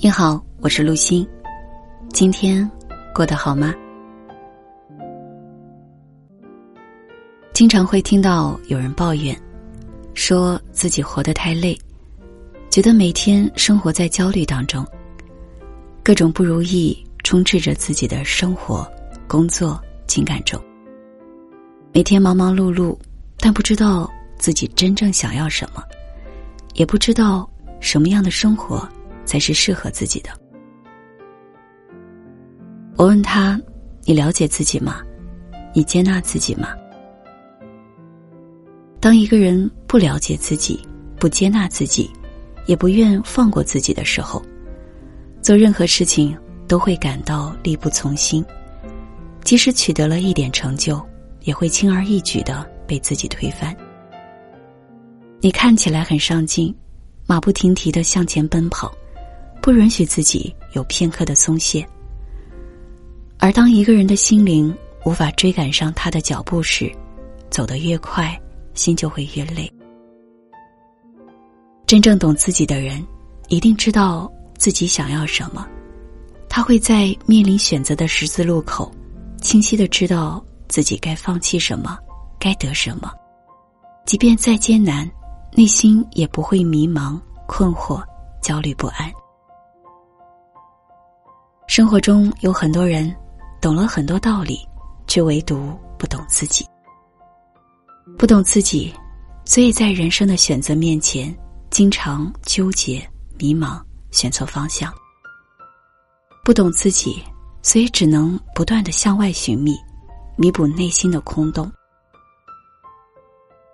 你好，我是陆欣。今天过得好吗？经常会听到有人抱怨，说自己活得太累，觉得每天生活在焦虑当中，各种不如意充斥着自己的生活、工作、情感中。每天忙忙碌碌，但不知道自己真正想要什么，也不知道什么样的生活。才是适合自己的。我问他：“你了解自己吗？你接纳自己吗？”当一个人不了解自己、不接纳自己，也不愿放过自己的时候，做任何事情都会感到力不从心。即使取得了一点成就，也会轻而易举的被自己推翻。你看起来很上进，马不停蹄的向前奔跑。不允许自己有片刻的松懈，而当一个人的心灵无法追赶上他的脚步时，走得越快，心就会越累。真正懂自己的人，一定知道自己想要什么，他会在面临选择的十字路口，清晰的知道自己该放弃什么，该得什么，即便再艰难，内心也不会迷茫、困惑、焦虑不安。生活中有很多人懂了很多道理，却唯独不懂自己。不懂自己，所以在人生的选择面前，经常纠结、迷茫，选错方向。不懂自己，所以只能不断的向外寻觅，弥补内心的空洞。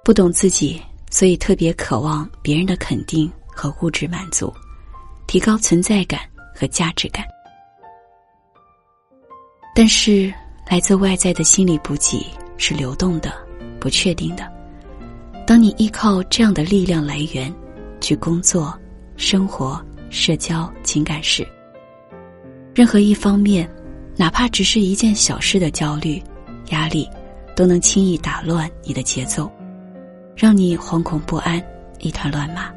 不懂自己，所以特别渴望别人的肯定和物质满足，提高存在感和价值感。但是，来自外在的心理补给是流动的、不确定的。当你依靠这样的力量来源去工作、生活、社交、情感时，任何一方面，哪怕只是一件小事的焦虑、压力，都能轻易打乱你的节奏，让你惶恐不安、一团乱麻。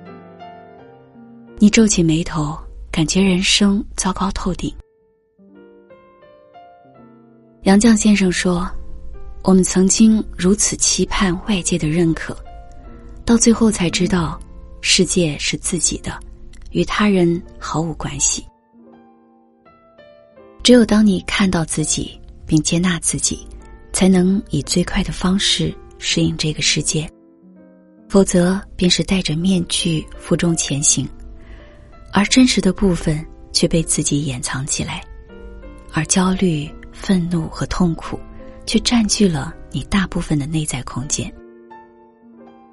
你皱起眉头，感觉人生糟糕透顶。杨绛先生说：“我们曾经如此期盼外界的认可，到最后才知道，世界是自己的，与他人毫无关系。只有当你看到自己并接纳自己，才能以最快的方式适应这个世界。否则，便是戴着面具负重前行，而真实的部分却被自己掩藏起来，而焦虑。”愤怒和痛苦，却占据了你大部分的内在空间。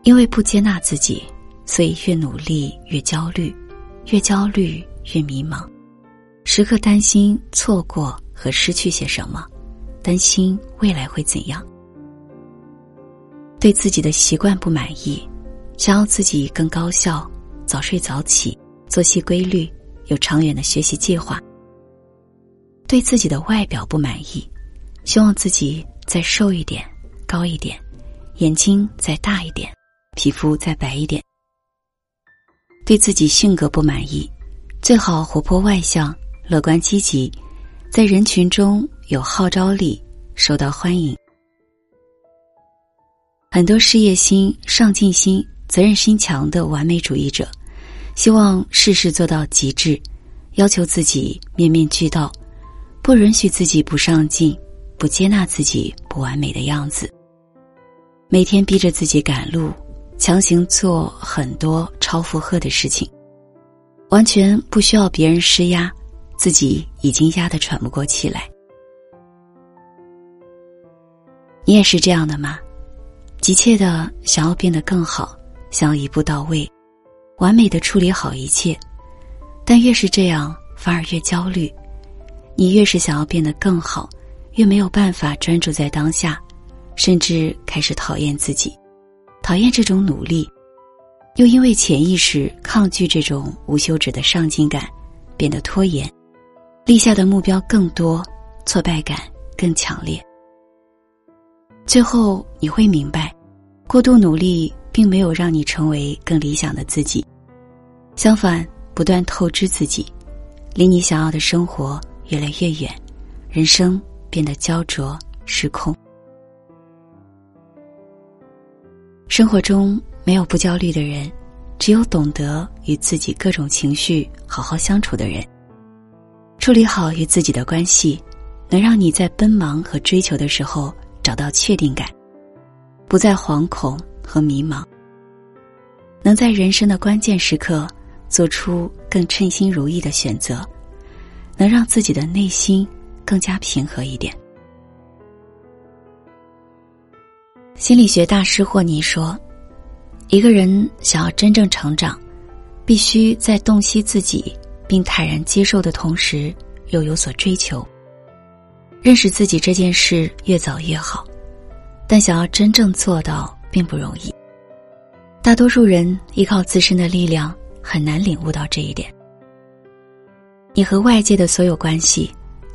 因为不接纳自己，所以越努力越焦虑，越焦虑越迷茫，时刻担心错过和失去些什么，担心未来会怎样。对自己的习惯不满意，想要自己更高效，早睡早起，作息规律，有长远的学习计划。对自己的外表不满意，希望自己再瘦一点、高一点，眼睛再大一点，皮肤再白一点。对自己性格不满意，最好活泼外向、乐观积极，在人群中有号召力、受到欢迎。很多事业心、上进心、责任心强的完美主义者，希望事事做到极致，要求自己面面俱到。不允许自己不上进，不接纳自己不完美的样子。每天逼着自己赶路，强行做很多超负荷的事情，完全不需要别人施压，自己已经压得喘不过气来。你也是这样的吗？急切的想要变得更好，想要一步到位，完美的处理好一切，但越是这样，反而越焦虑。你越是想要变得更好，越没有办法专注在当下，甚至开始讨厌自己，讨厌这种努力，又因为潜意识抗拒这种无休止的上进感，变得拖延，立下的目标更多，挫败感更强烈。最后你会明白，过度努力并没有让你成为更理想的自己，相反，不断透支自己。离你想要的生活越来越远，人生变得焦灼失控。生活中没有不焦虑的人，只有懂得与自己各种情绪好好相处的人。处理好与自己的关系，能让你在奔忙和追求的时候找到确定感，不再惶恐和迷茫。能在人生的关键时刻做出更称心如意的选择，能让自己的内心更加平和一点。心理学大师霍尼说：“一个人想要真正成长，必须在洞悉自己并坦然接受的同时，又有所追求。认识自己这件事越早越好，但想要真正做到并不容易。大多数人依靠自身的力量，很难领悟到这一点。你和外界的所有关系，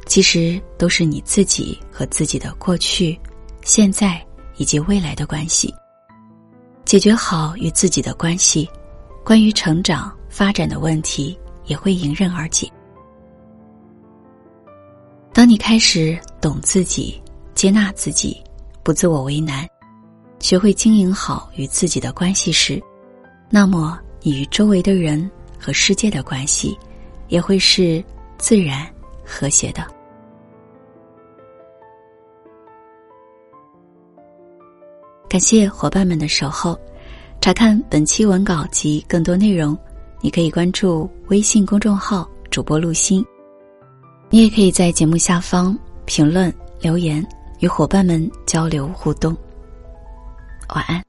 其实都是你自己和自己的过去、现在。”以及未来的关系，解决好与自己的关系，关于成长发展的问题也会迎刃而解。当你开始懂自己、接纳自己、不自我为难，学会经营好与自己的关系时，那么你与周围的人和世界的关系，也会是自然和谐的。感谢伙伴们的守候，查看本期文稿及更多内容，你可以关注微信公众号“主播陆心”，你也可以在节目下方评论留言，与伙伴们交流互动。晚安。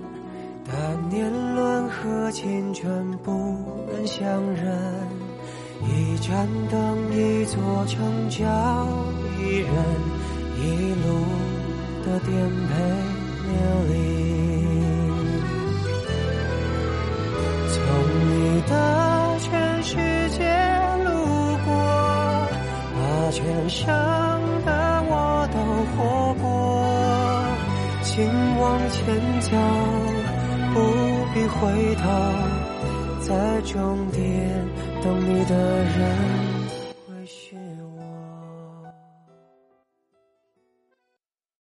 但年轮和青春不忍相认，一盏灯，一座城，叫一人，一路的颠沛流离。从你的全世界路过，把全生的我都活过，请往前走。不必回头，在终点等你的人。